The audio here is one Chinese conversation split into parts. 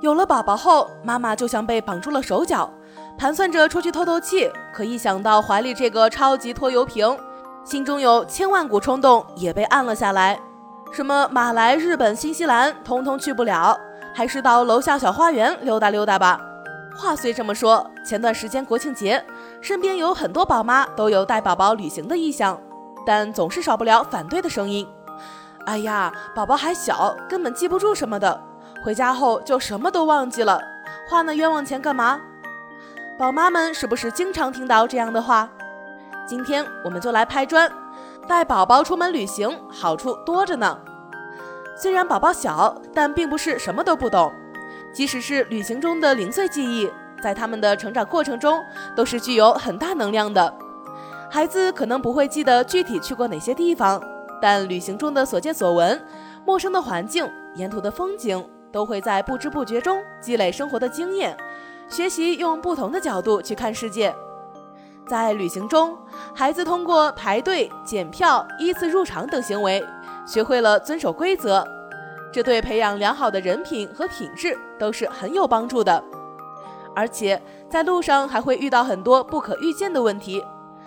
有了宝宝后，妈妈就像被绑住了手脚，盘算着出去透透气，可一想到怀里这个超级拖油瓶，心中有千万股冲动也被按了下来。什么马来、日本、新西兰，通通去不了，还是到楼下小花园溜达溜达吧。话虽这么说，前段时间国庆节，身边有很多宝妈都有带宝宝旅行的意向，但总是少不了反对的声音。哎呀，宝宝还小，根本记不住什么的，回家后就什么都忘记了，花那冤枉钱干嘛？宝妈们是不是经常听到这样的话？今天我们就来拍砖，带宝宝出门旅行，好处多着呢。虽然宝宝小，但并不是什么都不懂。即使是旅行中的零碎记忆，在他们的成长过程中都是具有很大能量的。孩子可能不会记得具体去过哪些地方，但旅行中的所见所闻、陌生的环境、沿途的风景，都会在不知不觉中积累生活的经验，学习用不同的角度去看世界。在旅行中，孩子通过排队、检票、依次入场等行为，学会了遵守规则。这对培养良好的人品和品质都是很有帮助的，而且在路上还会遇到很多不可预见的问题，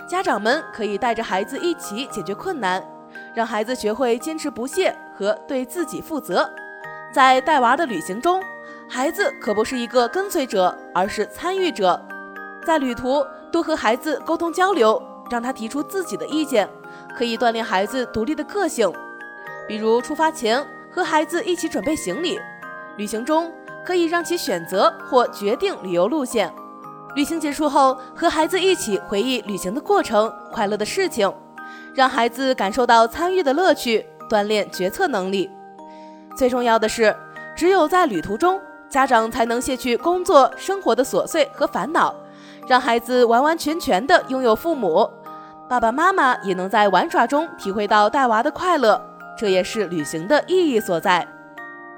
家长们可以带着孩子一起解决困难，让孩子学会坚持不懈和对自己负责。在带娃的旅行中，孩子可不是一个跟随者，而是参与者。在旅途多和孩子沟通交流，让他提出自己的意见，可以锻炼孩子独立的个性。比如出发前。和孩子一起准备行李，旅行中可以让其选择或决定旅游路线。旅行结束后，和孩子一起回忆旅行的过程、快乐的事情，让孩子感受到参与的乐趣，锻炼决策能力。最重要的是，只有在旅途中，家长才能卸去工作生活的琐碎和烦恼，让孩子完完全全的拥有父母。爸爸妈妈也能在玩耍中体会到带娃的快乐。这也是旅行的意义所在。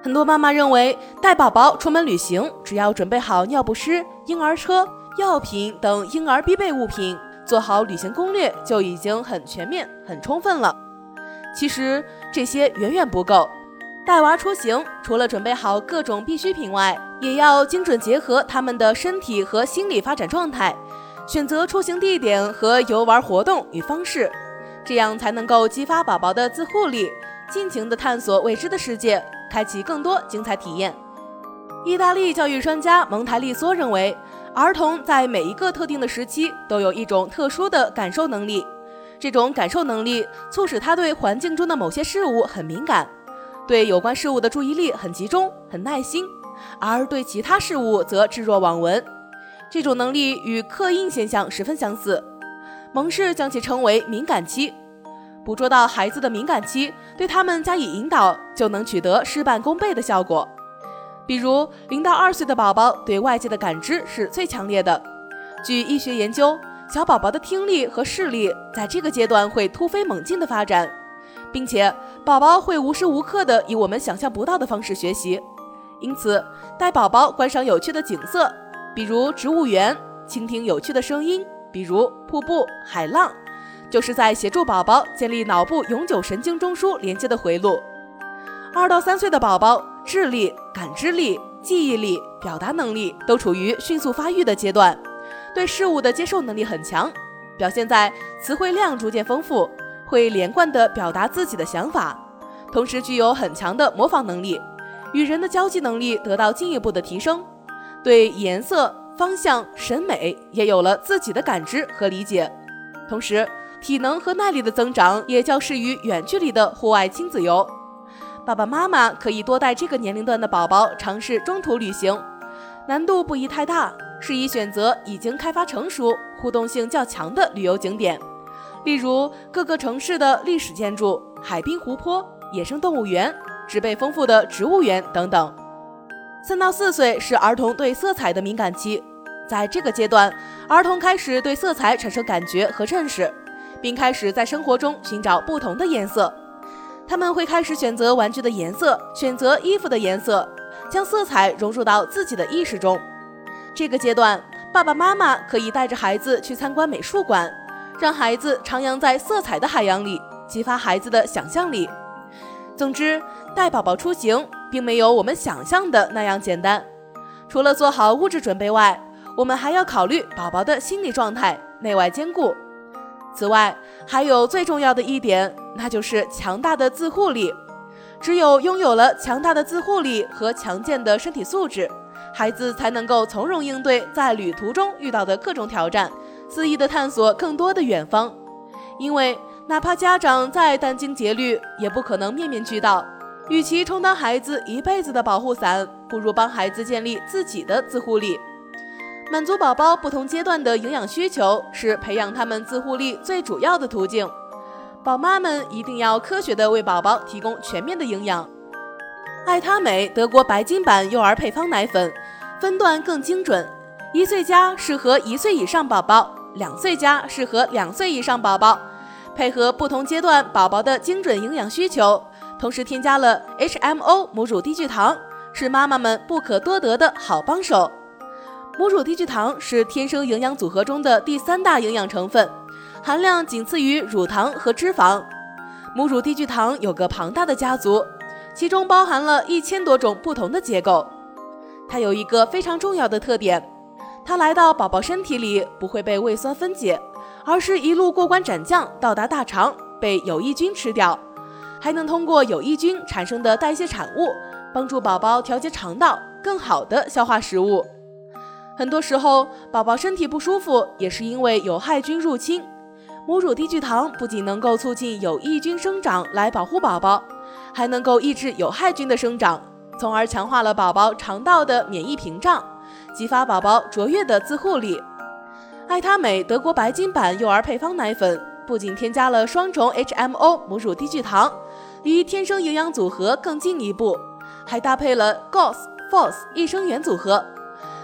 很多妈妈认为，带宝宝出门旅行，只要准备好尿不湿、婴儿车、药品等婴儿必备物品，做好旅行攻略就已经很全面、很充分了。其实这些远远不够。带娃出行，除了准备好各种必需品外，也要精准结合他们的身体和心理发展状态，选择出行地点和游玩活动与方式，这样才能够激发宝宝的自护力。尽情地探索未知的世界，开启更多精彩体验。意大利教育专家蒙台利梭认为，儿童在每一个特定的时期都有一种特殊的感受能力，这种感受能力促使他对环境中的某些事物很敏感，对有关事物的注意力很集中、很耐心，而对其他事物则置若罔闻。这种能力与刻印现象十分相似，蒙氏将其称为敏感期。捕捉到孩子的敏感期，对他们加以引导，就能取得事半功倍的效果。比如，零到二岁的宝宝对外界的感知是最强烈的。据医学研究，小宝宝的听力和视力在这个阶段会突飞猛进的发展，并且宝宝会无时无刻的以我们想象不到的方式学习。因此，带宝宝观赏有趣的景色，比如植物园；倾听有趣的声音，比如瀑布、海浪。就是在协助宝宝建立脑部永久神经中枢连接的回路。二到三岁的宝宝智力、感知力、记忆力、表达能力都处于迅速发育的阶段，对事物的接受能力很强，表现在词汇量逐渐丰富，会连贯地表达自己的想法，同时具有很强的模仿能力，与人的交际能力得到进一步的提升，对颜色、方向、审美也有了自己的感知和理解，同时。体能和耐力的增长也较适于远距离的户外亲子游。爸爸妈妈可以多带这个年龄段的宝宝尝试中途旅行，难度不宜太大，适宜选择已经开发成熟、互动性较强的旅游景点，例如各个城市的历史建筑、海滨湖泊、野生动物园、植被丰富的植物园等等。三到四岁是儿童对色彩的敏感期，在这个阶段，儿童开始对色彩产生感觉和认识。并开始在生活中寻找不同的颜色，他们会开始选择玩具的颜色，选择衣服的颜色，将色彩融入到自己的意识中。这个阶段，爸爸妈妈可以带着孩子去参观美术馆，让孩子徜徉在色彩的海洋里，激发孩子的想象力。总之，带宝宝出行并没有我们想象的那样简单，除了做好物质准备外，我们还要考虑宝宝的心理状态，内外兼顾。此外，还有最重要的一点，那就是强大的自护力。只有拥有了强大的自护力和强健的身体素质，孩子才能够从容应对在旅途中遇到的各种挑战，肆意的探索更多的远方。因为哪怕家长再殚精竭虑，也不可能面面俱到。与其充当孩子一辈子的保护伞，不如帮孩子建立自己的自护力。满足宝宝不同阶段的营养需求，是培养他们自护力最主要的途径。宝妈们一定要科学的为宝宝提供全面的营养。爱他美德国白金版幼儿配方奶粉，分段更精准，一岁加适合一岁以上宝宝，两岁加适合两岁以上宝宝，配合不同阶段宝宝的精准营养需求。同时添加了 HMO 母乳低聚糖，是妈妈们不可多得的好帮手。母乳低聚糖是天生营养组合中的第三大营养成分，含量仅次于乳糖和脂肪。母乳低聚糖有个庞大的家族，其中包含了一千多种不同的结构。它有一个非常重要的特点，它来到宝宝身体里不会被胃酸分解，而是一路过关斩将到达大肠，被有益菌吃掉。还能通过有益菌产生的代谢产物，帮助宝宝调节肠道，更好的消化食物。很多时候，宝宝身体不舒服，也是因为有害菌入侵。母乳低聚糖不仅能够促进有益菌生长来保护宝宝，还能够抑制有害菌的生长，从而强化了宝宝肠道的免疫屏障，激发宝宝卓越的自护力。爱他美德国白金版幼儿配方奶粉不仅添加了双重 HMO 母乳低聚糖。离天生营养组合更进一步，还搭配了 GOS FOS 益生元组合。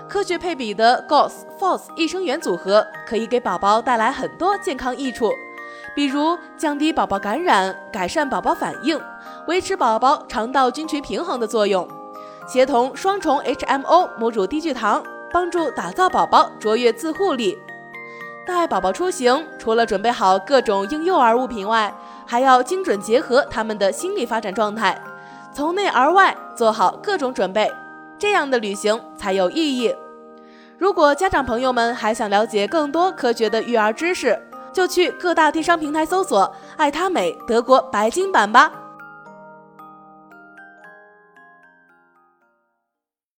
科学配比的 GOS FOS 益生元组合可以给宝宝带来很多健康益处，比如降低宝宝感染、改善宝宝反应、维持宝宝肠道菌群平衡的作用，协同双重 HMO 母乳低聚糖，帮助打造宝宝卓越自护力。带宝宝出行，除了准备好各种婴幼儿物品外，还要精准结合他们的心理发展状态，从内而外做好各种准备，这样的旅行才有意义。如果家长朋友们还想了解更多科学的育儿知识，就去各大电商平台搜索“爱他美德国白金版”吧。